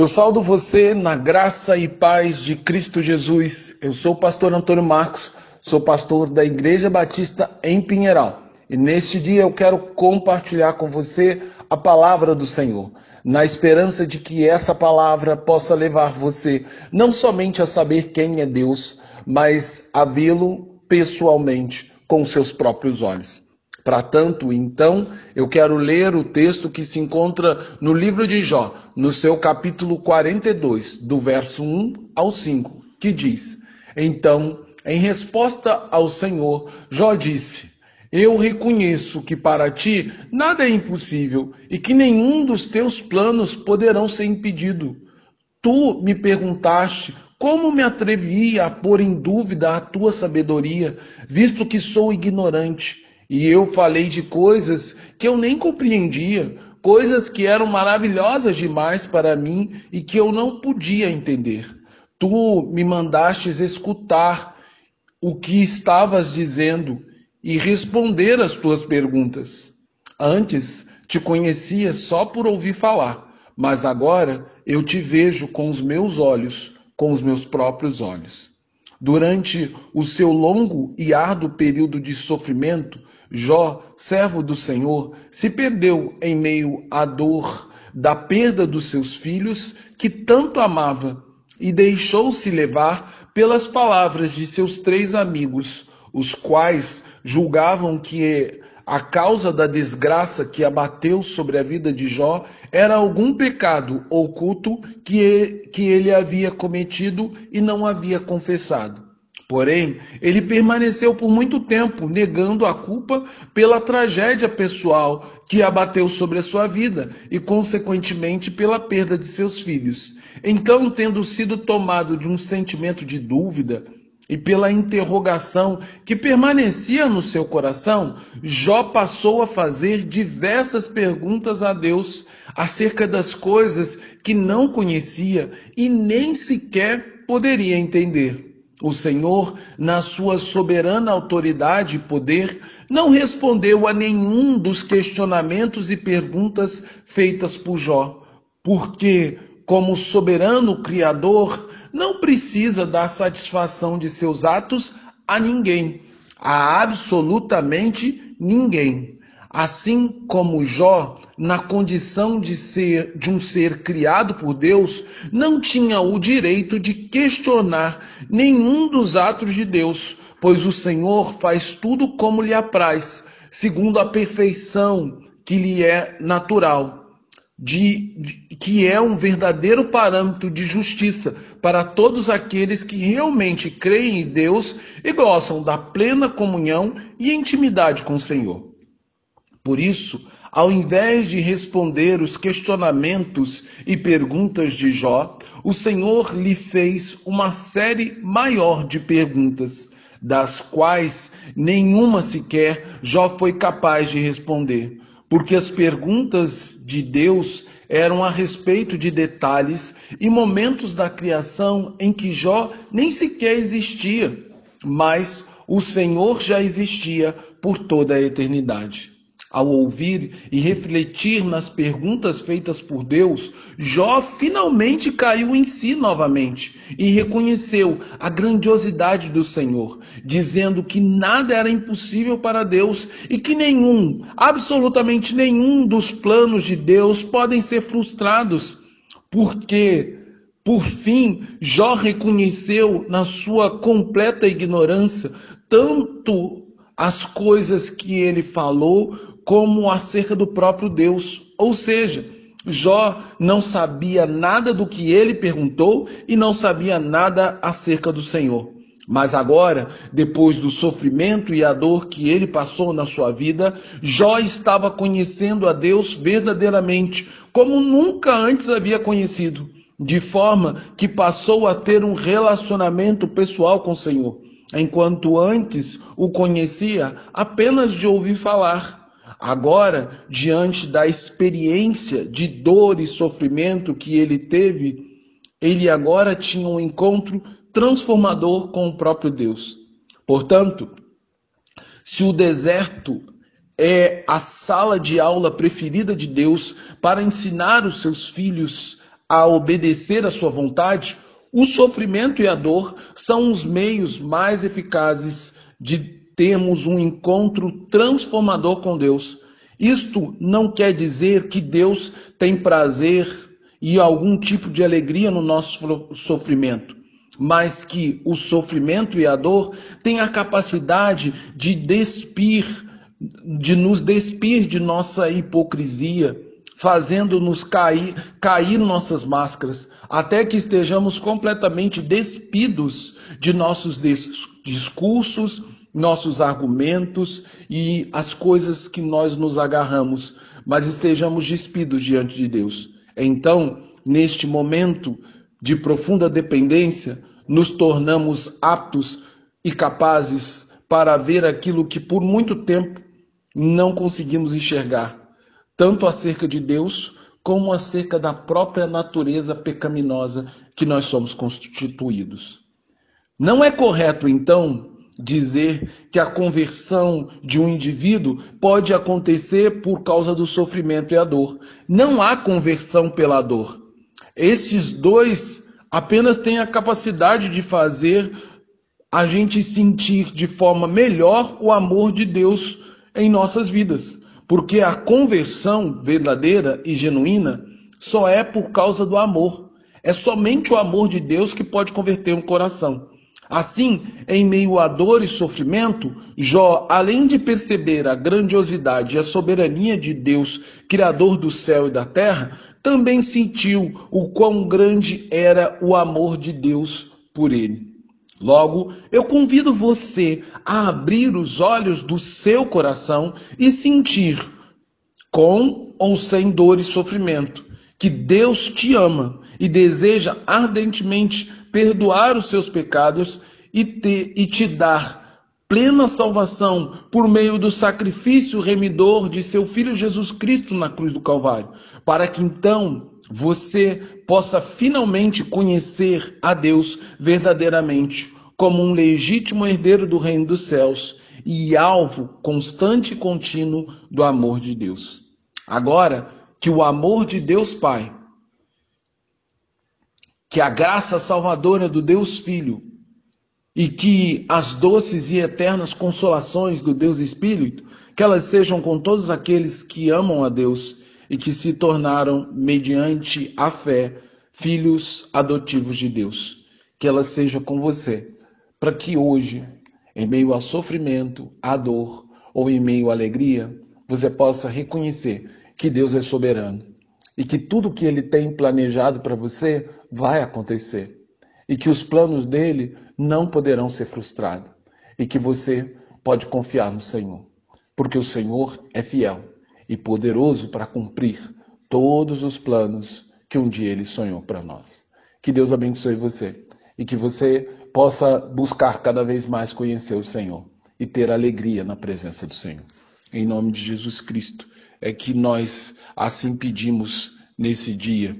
Eu saldo você na graça e paz de Cristo Jesus. Eu sou o pastor Antônio Marcos, sou pastor da Igreja Batista em Pinheiral. E neste dia eu quero compartilhar com você a palavra do Senhor, na esperança de que essa palavra possa levar você não somente a saber quem é Deus, mas a vê-lo pessoalmente com seus próprios olhos. Para tanto, então, eu quero ler o texto que se encontra no livro de Jó, no seu capítulo 42, do verso 1 ao 5, que diz: Então, em resposta ao Senhor, Jó disse: Eu reconheço que para ti nada é impossível e que nenhum dos teus planos poderão ser impedido. Tu me perguntaste como me atrevi a pôr em dúvida a tua sabedoria, visto que sou ignorante. E eu falei de coisas que eu nem compreendia, coisas que eram maravilhosas demais para mim e que eu não podia entender. Tu me mandastes escutar o que estavas dizendo e responder às tuas perguntas. Antes te conhecia só por ouvir falar, mas agora eu te vejo com os meus olhos, com os meus próprios olhos. Durante o seu longo e árduo período de sofrimento, Jó, servo do Senhor, se perdeu em meio à dor da perda dos seus filhos, que tanto amava, e deixou-se levar pelas palavras de seus três amigos, os quais julgavam que a causa da desgraça que abateu sobre a vida de Jó era algum pecado oculto que ele havia cometido e não havia confessado. Porém, ele permaneceu por muito tempo negando a culpa pela tragédia pessoal que abateu sobre a sua vida e, consequentemente, pela perda de seus filhos. Então, tendo sido tomado de um sentimento de dúvida e pela interrogação que permanecia no seu coração, Jó passou a fazer diversas perguntas a Deus acerca das coisas que não conhecia e nem sequer poderia entender. O Senhor, na sua soberana autoridade e poder, não respondeu a nenhum dos questionamentos e perguntas feitas por Jó, porque, como soberano Criador, não precisa dar satisfação de seus atos a ninguém, a absolutamente ninguém. Assim como Jó, na condição de ser de um ser criado por Deus, não tinha o direito de questionar nenhum dos atos de Deus, pois o Senhor faz tudo como lhe apraz, segundo a perfeição que lhe é natural, de, de que é um verdadeiro parâmetro de justiça para todos aqueles que realmente creem em Deus e gostam da plena comunhão e intimidade com o Senhor. Por isso, ao invés de responder os questionamentos e perguntas de Jó, o Senhor lhe fez uma série maior de perguntas, das quais nenhuma sequer Jó foi capaz de responder, porque as perguntas de Deus eram a respeito de detalhes e momentos da criação em que Jó nem sequer existia, mas o Senhor já existia por toda a eternidade. Ao ouvir e refletir nas perguntas feitas por Deus, Jó finalmente caiu em si novamente e reconheceu a grandiosidade do Senhor, dizendo que nada era impossível para Deus e que nenhum, absolutamente nenhum dos planos de Deus podem ser frustrados, porque por fim, Jó reconheceu na sua completa ignorância tanto as coisas que ele falou como acerca do próprio Deus. Ou seja, Jó não sabia nada do que ele perguntou e não sabia nada acerca do Senhor. Mas agora, depois do sofrimento e a dor que ele passou na sua vida, Jó estava conhecendo a Deus verdadeiramente, como nunca antes havia conhecido, de forma que passou a ter um relacionamento pessoal com o Senhor, enquanto antes o conhecia apenas de ouvir falar. Agora, diante da experiência de dor e sofrimento que ele teve, ele agora tinha um encontro transformador com o próprio Deus. Portanto, se o deserto é a sala de aula preferida de Deus para ensinar os seus filhos a obedecer à sua vontade, o sofrimento e a dor são os meios mais eficazes de termos um encontro transformador com Deus. Isto não quer dizer que Deus tem prazer e algum tipo de alegria no nosso sofrimento, mas que o sofrimento e a dor têm a capacidade de despir, de nos despir de nossa hipocrisia, fazendo-nos cair, cair nossas máscaras, até que estejamos completamente despidos de nossos discursos, nossos argumentos e as coisas que nós nos agarramos, mas estejamos despidos diante de Deus. Então, neste momento de profunda dependência, nos tornamos aptos e capazes para ver aquilo que por muito tempo não conseguimos enxergar, tanto acerca de Deus como acerca da própria natureza pecaminosa que nós somos constituídos. Não é correto, então, dizer que a conversão de um indivíduo pode acontecer por causa do sofrimento e a dor. Não há conversão pela dor. Esses dois apenas têm a capacidade de fazer a gente sentir de forma melhor o amor de Deus em nossas vidas. Porque a conversão verdadeira e genuína só é por causa do amor. É somente o amor de Deus que pode converter um coração. Assim, em meio a dor e sofrimento, Jó, além de perceber a grandiosidade e a soberania de Deus, Criador do céu e da terra, também sentiu o quão grande era o amor de Deus por ele. Logo, eu convido você a abrir os olhos do seu coração e sentir, com ou sem dor e sofrimento, que Deus te ama e deseja ardentemente perdoar os seus pecados e te, e te dar plena salvação por meio do sacrifício remidor de seu Filho Jesus Cristo na cruz do Calvário, para que então você possa finalmente conhecer a Deus verdadeiramente como um legítimo herdeiro do reino dos céus e alvo constante e contínuo do amor de Deus. Agora que o amor de Deus Pai que a graça salvadora do Deus Filho e que as doces e eternas consolações do Deus Espírito, que elas sejam com todos aqueles que amam a Deus e que se tornaram, mediante a fé, filhos adotivos de Deus. Que ela seja com você, para que hoje, em meio ao sofrimento, à dor ou em meio à alegria, você possa reconhecer que Deus é soberano e que tudo que ele tem planejado para você vai acontecer e que os planos dele não poderão ser frustrados e que você pode confiar no Senhor, porque o Senhor é fiel e poderoso para cumprir todos os planos que um dia ele sonhou para nós. Que Deus abençoe você e que você possa buscar cada vez mais conhecer o Senhor e ter alegria na presença do Senhor. Em nome de Jesus Cristo é que nós assim pedimos nesse dia